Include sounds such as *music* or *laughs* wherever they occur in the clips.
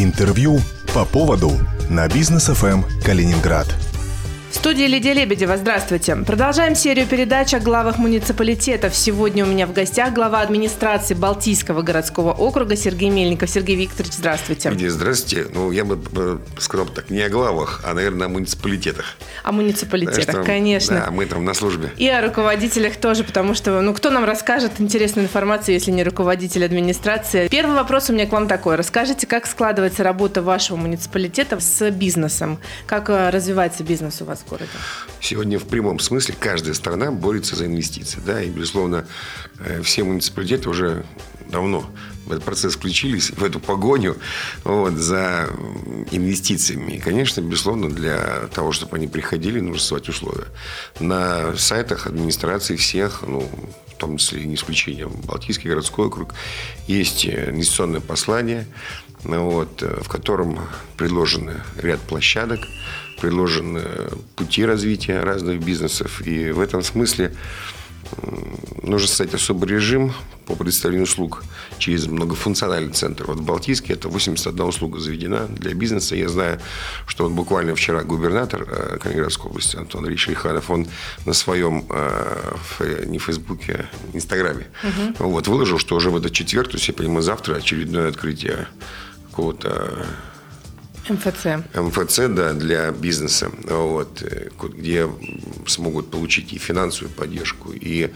Интервью по поводу на бизнес ФМ Калининград. В студии Лидия Лебедева. Здравствуйте. Продолжаем серию передач о главах муниципалитетов. Сегодня у меня в гостях глава администрации Балтийского городского округа Сергей Мельников. Сергей Викторович, здравствуйте. Лидия, здравствуйте. Ну, я бы э, сказал так, не о главах, а, наверное, о муниципалитетах. О муниципалитетах, там, конечно. Да, мы там на службе. И о руководителях тоже, потому что, ну, кто нам расскажет интересную информацию, если не руководитель администрации? Первый вопрос у меня к вам такой. Расскажите, как складывается работа вашего муниципалитета с бизнесом? Как э, развивается бизнес у вас? В городе? Сегодня в прямом смысле каждая страна борется за инвестиции. Да? И, безусловно, э, все муниципалитеты уже давно в этот процесс включились, в эту погоню вот, за инвестициями. И, конечно, безусловно, для того, чтобы они приходили, нужно создавать условия. На сайтах администрации всех, ну, в том числе не исключением Балтийский городской округ, есть инвестиционное послание, вот, э, в котором предложены ряд площадок, предложены пути развития разных бизнесов. И в этом смысле нужно создать особый режим по предоставлению услуг через многофункциональный центр. Вот в Балтийске это 81 услуга заведена для бизнеса. Я знаю, что вот буквально вчера губернатор э, Калининградской области Антон Ильич Лиханов, он на своем, э, не Фейсбуке, Инстаграме, угу. вот, выложил, что уже в этот четверг, то есть, я понимаю, завтра очередное открытие какого-то МФЦ. МФЦ, да, для бизнеса, вот, э, где смогут получить и финансовую поддержку, и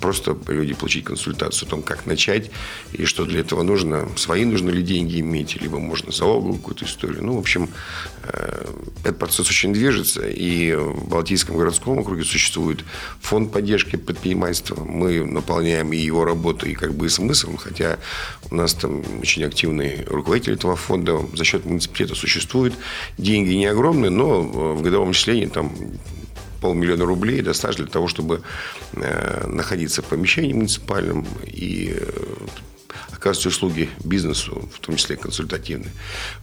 просто люди получить консультацию о том, как начать и что для этого нужно. Свои нужно ли деньги иметь, либо можно залоговую какую-то историю. Ну, в общем, э, этот процесс очень движется. И в Балтийском городском округе существует фонд поддержки предпринимательства. Мы наполняем и его работу, и как бы и смыслом, хотя у нас там очень активный руководитель этого фонда за счет муниципалитета существует. Деньги не огромные, но в годовом числении там полмиллиона рублей достаточно для того, чтобы э, находиться в помещении муниципальном и э, оказывать услуги бизнесу, в том числе консультативные.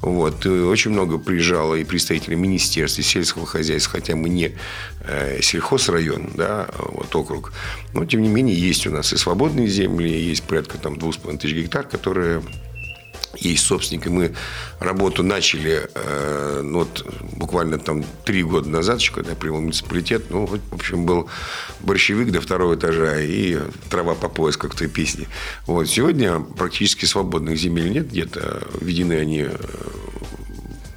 Вот. И очень много приезжало и представителей министерств, и сельского хозяйства, хотя мы не э, сельхозрайон, да, вот округ. Но, тем не менее, есть у нас и свободные земли, есть порядка там, 2,5 тысяч гектар, которые и мы работу начали э, ну, вот, буквально там три года назад, еще когда я принял муниципалитет, ну, в общем, был борщевик до второго этажа и трава по пояс, как в той песне. Вот. Сегодня практически свободных земель нет, где-то введены они э,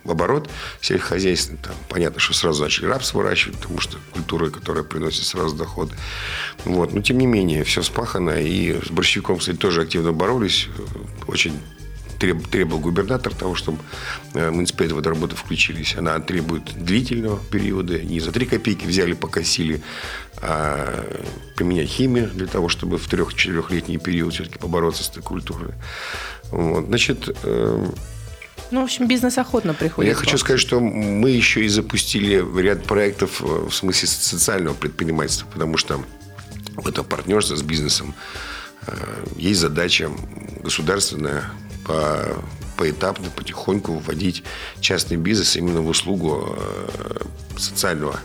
в оборот сельскохозяйственный. Там, понятно, что сразу начали рапс выращивать, потому что культура, которая приносит сразу доходы. Вот. Но, тем не менее, все спахано. И с борщевиком, кстати, тоже активно боролись. Очень требовал губернатор того, чтобы э, муниципалитеты в эту работу включились. Она требует длительного периода. Не за три копейки взяли, покосили, а применять химию для того, чтобы в трех-четырехлетний период все-таки побороться с этой культурой. Вот. Значит, э, ну, в общем, бизнес охотно приходит. Я хочу сказать, что мы еще и запустили ряд проектов э, в смысле социального предпринимательства, потому что это партнерство с бизнесом есть задача государственная по, поэтапно, потихоньку вводить частный бизнес именно в услугу э, социального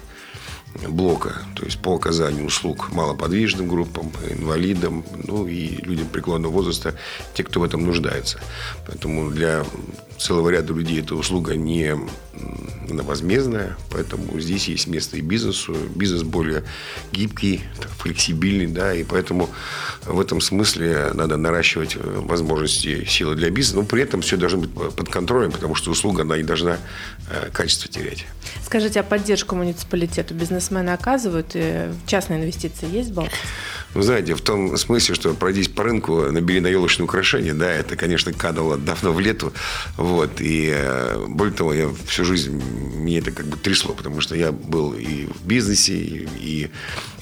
блока, то есть по оказанию услуг малоподвижным группам, инвалидам, ну и людям преклонного возраста, те, кто в этом нуждается. Поэтому для целого ряда людей эта услуга не возмездная, поэтому здесь есть место и бизнесу. Бизнес более гибкий, флексибильный, да, и поэтому в этом смысле надо наращивать э, возможности силы для бизнеса, но при этом все должно быть под контролем, потому что услуга, она не должна э, качество терять. Скажите, а поддержку муниципалитету бизнесмены оказывают? И частные инвестиции есть в Балтии? Вы знаете, в том смысле, что пройдись по рынку, набери на елочные украшения, да, это, конечно, кануло давно в лету. Вот. И э, более того, я всю жизнь, мне это как бы трясло, потому что я был и в бизнесе, и, и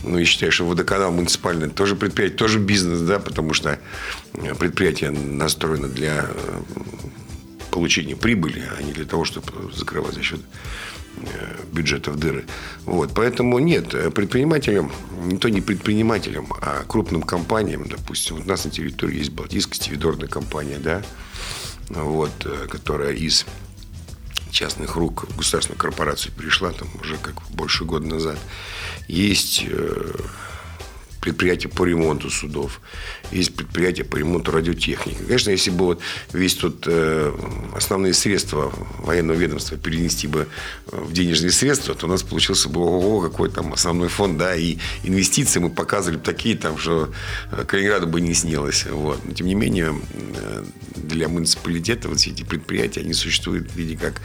ну, я считаю, что водоканал муниципальный тоже предприятие, тоже бизнес, да, потому что предприятие настроено для э, получения прибыли, а не для того, чтобы закрывать за счет Э, бюджетов дыры. Вот. Поэтому нет, предпринимателям, не то не предпринимателям, а крупным компаниям, допустим, вот у нас на территории есть Балтийская стивидорная компания, да, вот, э, которая из частных рук в государственную корпорацию перешла там уже как больше года назад. Есть э, предприятия по ремонту судов, есть предприятия по ремонту радиотехники. Конечно, если бы вот весь тут э, основные средства военного ведомства перенести бы в денежные средства, то у нас получился бы ого, какой там основной фонд, да, и инвестиции мы показывали бы такие там, что Калининграду бы не снилось. Вот. Но, тем не менее, для муниципалитета вот все эти предприятия, они существуют в виде как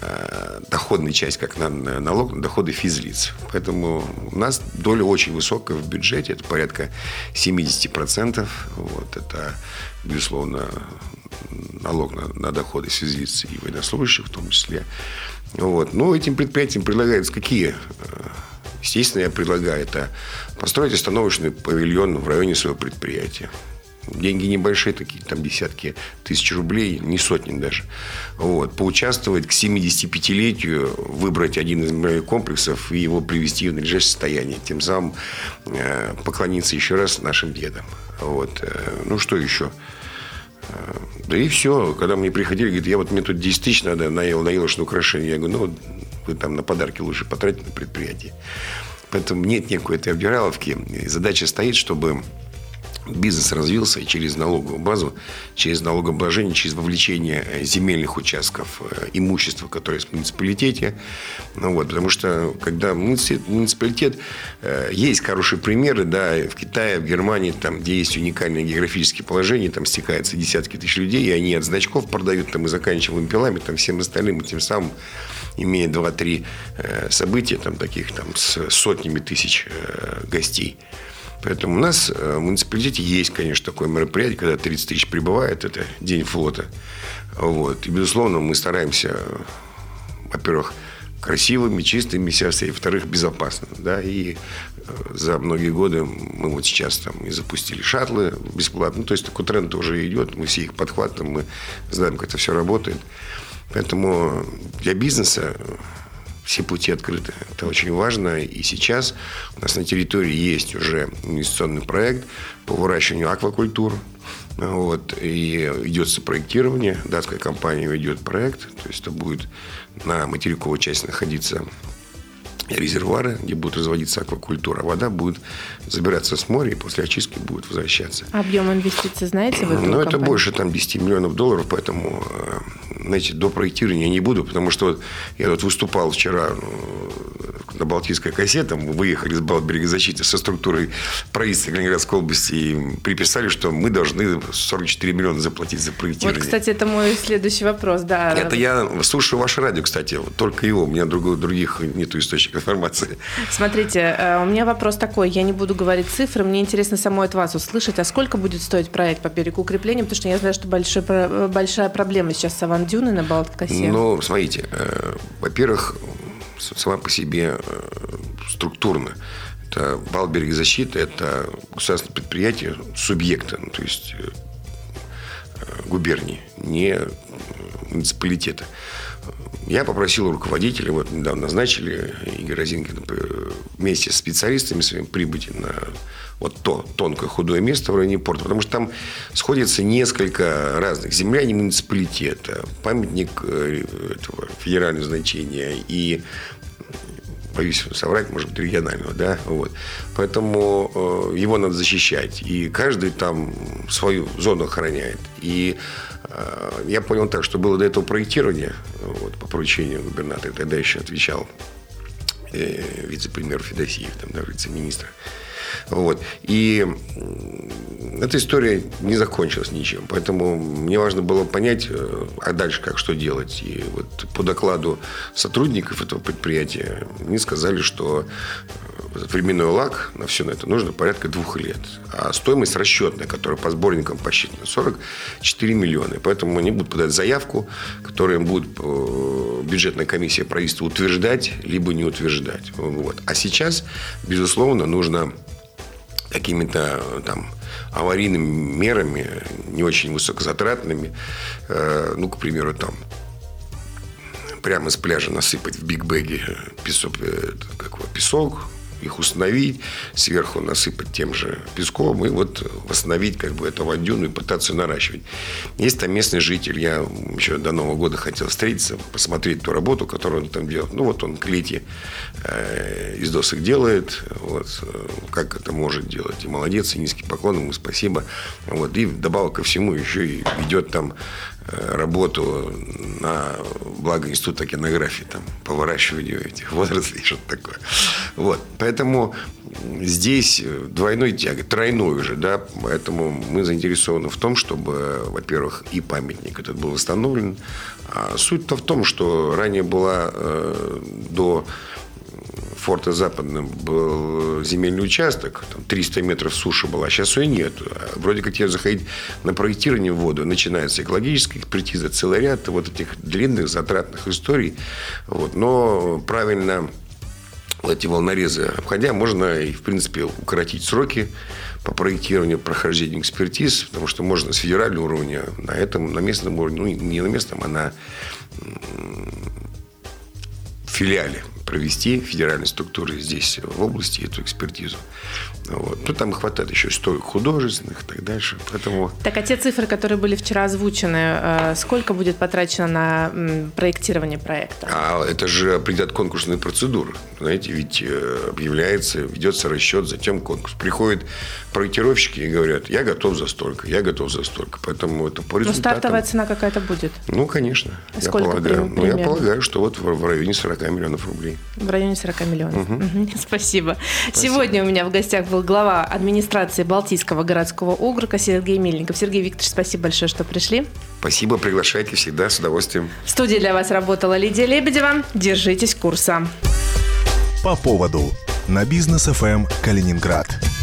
э, доходная часть, как на, налог на доходы физлиц. Поэтому у нас доля очень высокая в бюджете, это порядка 70%. Вот, это, безусловно, налог на, на доходы физлиц и военнослужащих в том числе. Вот. Но этим предприятиям предлагаются какие э, Естественно, я предлагаю это построить остановочный павильон в районе своего предприятия. Деньги небольшие, такие там десятки тысяч рублей, не сотни даже. Вот. Поучаствовать к 75-летию, выбрать один из моих комплексов и его привести в надлежащее состояние. Тем самым э, поклониться еще раз нашим дедам. Вот. Э, ну, что еще? Э, да и все. Когда мне приходили, говорят, я вот мне тут 10 тысяч надо, наел, что украшение. Я говорю, ну, вы там на подарки лучше потратить на предприятие. Поэтому нет никакой этой обдираловки. Задача стоит, чтобы бизнес развился через налоговую базу, через налогообложение, через вовлечение э, земельных участков, э, имущества, которое есть в муниципалитете. Ну, вот, потому что когда муниципалитет, э, есть хорошие примеры, да, в Китае, в Германии, там, где есть уникальные географические положения, там стекаются десятки тысяч людей, и они от значков продают, там, и заканчивая вымпелами, там, всем остальным, и тем самым имея 2-3 события, там, таких, там, с сотнями тысяч гостей. Поэтому у нас э, в муниципалитете есть, конечно, такое мероприятие, когда 30 тысяч прибывает, это День флота. Вот. И, безусловно, мы стараемся, во-первых, красивыми, чистыми себя и, во-вторых, безопасно. Да? И э, за многие годы мы вот сейчас там и запустили шаттлы бесплатно. Ну, то есть такой тренд уже идет, мы все их подхватываем, мы знаем, как это все работает. Поэтому для бизнеса все пути открыты. Это очень важно. И сейчас у нас на территории есть уже инвестиционный проект по выращиванию аквакультур. Вот, и идет проектирование. Датская компания ведет проект. То есть это будет на материковой части находиться резервуары, где будет разводиться аквакультура. Вода будет забираться с моря и после очистки будет возвращаться. Объем инвестиций знаете вы? Ну, это больше там 10 миллионов долларов, поэтому э, знаете, до проектирования не буду, потому что вот я тут выступал вчера ну, на Балтийской косе, там выехали с Балтберегозащиты со структурой правительства Калининградской области и приписали, что мы должны 44 миллиона заплатить за проектирование. Вот, кстати, это мой следующий вопрос, да. Это я слушаю ваше радио, кстати, только его, у меня другого, других нету источников информации. Смотрите, э, у меня вопрос такой, я не буду говорить цифры, мне интересно самой от вас услышать, а сколько будет стоить проект по берегу укрепления, потому что я знаю, что большой, большая проблема сейчас с Авандюны на Балткосе. Ну, смотрите, э, во-первых, сама по себе э, структурно. Это Балберг защита, это государственное предприятие субъекта, ну, то есть э, губернии, не муниципалитета. Я попросил руководителя, вот недавно назначили, Игорь Розинкин, вместе с специалистами своими прибыть на вот то тонкое худое место в районе порта, потому что там сходится несколько разных. Земля не муниципалитета, памятник э, этого федерального значения и боюсь соврать, может быть, регионального, да, вот. Поэтому э, его надо защищать, и каждый там свою зону охраняет. И э, я понял так, что было до этого проектирование, вот, по поручению губернатора, тогда еще отвечал э, вице-премьер Федосеев, там, да, вице-министр. Вот. И эта история не закончилась ничем. Поэтому мне важно было понять, э, а дальше как, что делать. И вот по докладу сотрудников этого предприятия мне сказали, что э, временной лак на все на это нужно порядка двух лет. А стоимость расчетная, которая по сборникам посчитана, 44 миллиона. Поэтому они будут подать заявку, которую будет э, бюджетная комиссия правительства утверждать, либо не утверждать. Вот. А сейчас, безусловно, нужно какими-то там аварийными мерами, не очень высокозатратными, э, ну, к примеру, там прямо с пляжа насыпать в бигбеге песок, э, как песок их установить, сверху насыпать тем же песком и вот восстановить как бы эту водюну и пытаться наращивать. Есть там местный житель, я еще до Нового года хотел встретиться, посмотреть ту работу, которую он там делает. Ну вот он клети э, из досок делает, вот, э, как это может делать. И молодец, и низкий поклон ему, спасибо. Вот, и добавок ко всему еще и ведет там Э, работу на благо Института кинографии, там, по выращиванию этих водорослей, *laughs* что-то такое. Вот. Поэтому здесь двойной тяг, тройной уже, да, поэтому мы заинтересованы в том, чтобы, во-первых, и памятник этот был восстановлен. А суть-то в том, что ранее была э, до форта Западным был земельный участок, там 300 метров суши была, сейчас ее нет. Вроде как тебе заходить на проектирование в воду, начинается экологическая экспертиза, целый ряд вот этих длинных затратных историй. Вот. Но правильно эти волнорезы обходя, можно и, в принципе, укоротить сроки по проектированию, прохождению экспертиз, потому что можно с федерального уровня на этом, на местном уровне, ну, не на местном, а на филиале провести федеральной структуры здесь, в области, эту экспертизу. Вот. Ну, там хватает еще историк художественных и так дальше. Поэтому... Так, а те цифры, которые были вчера озвучены, э, сколько будет потрачено на проектирование проекта? А это же определят конкурсные процедуры. Знаете, ведь э, объявляется, ведется расчет, затем конкурс. Приходят проектировщики и говорят, я готов за столько, я готов за столько. Поэтому это по результатам... Но стартовая цена какая-то будет? Ну, конечно. Сколько я полагаю. Примерно? Ну, я полагаю, что вот в районе 40 миллионов рублей. В районе 40 миллионов. Угу. Угу. *laughs* Спасибо. Спасибо. Сегодня у меня в гостях был глава администрации Балтийского городского округа Сергей Мельников. Сергей Викторович, спасибо большое, что пришли. Спасибо, приглашайте всегда с удовольствием. В студии для вас работала Лидия Лебедева. Держитесь курса. По поводу на бизнес ФМ Калининград.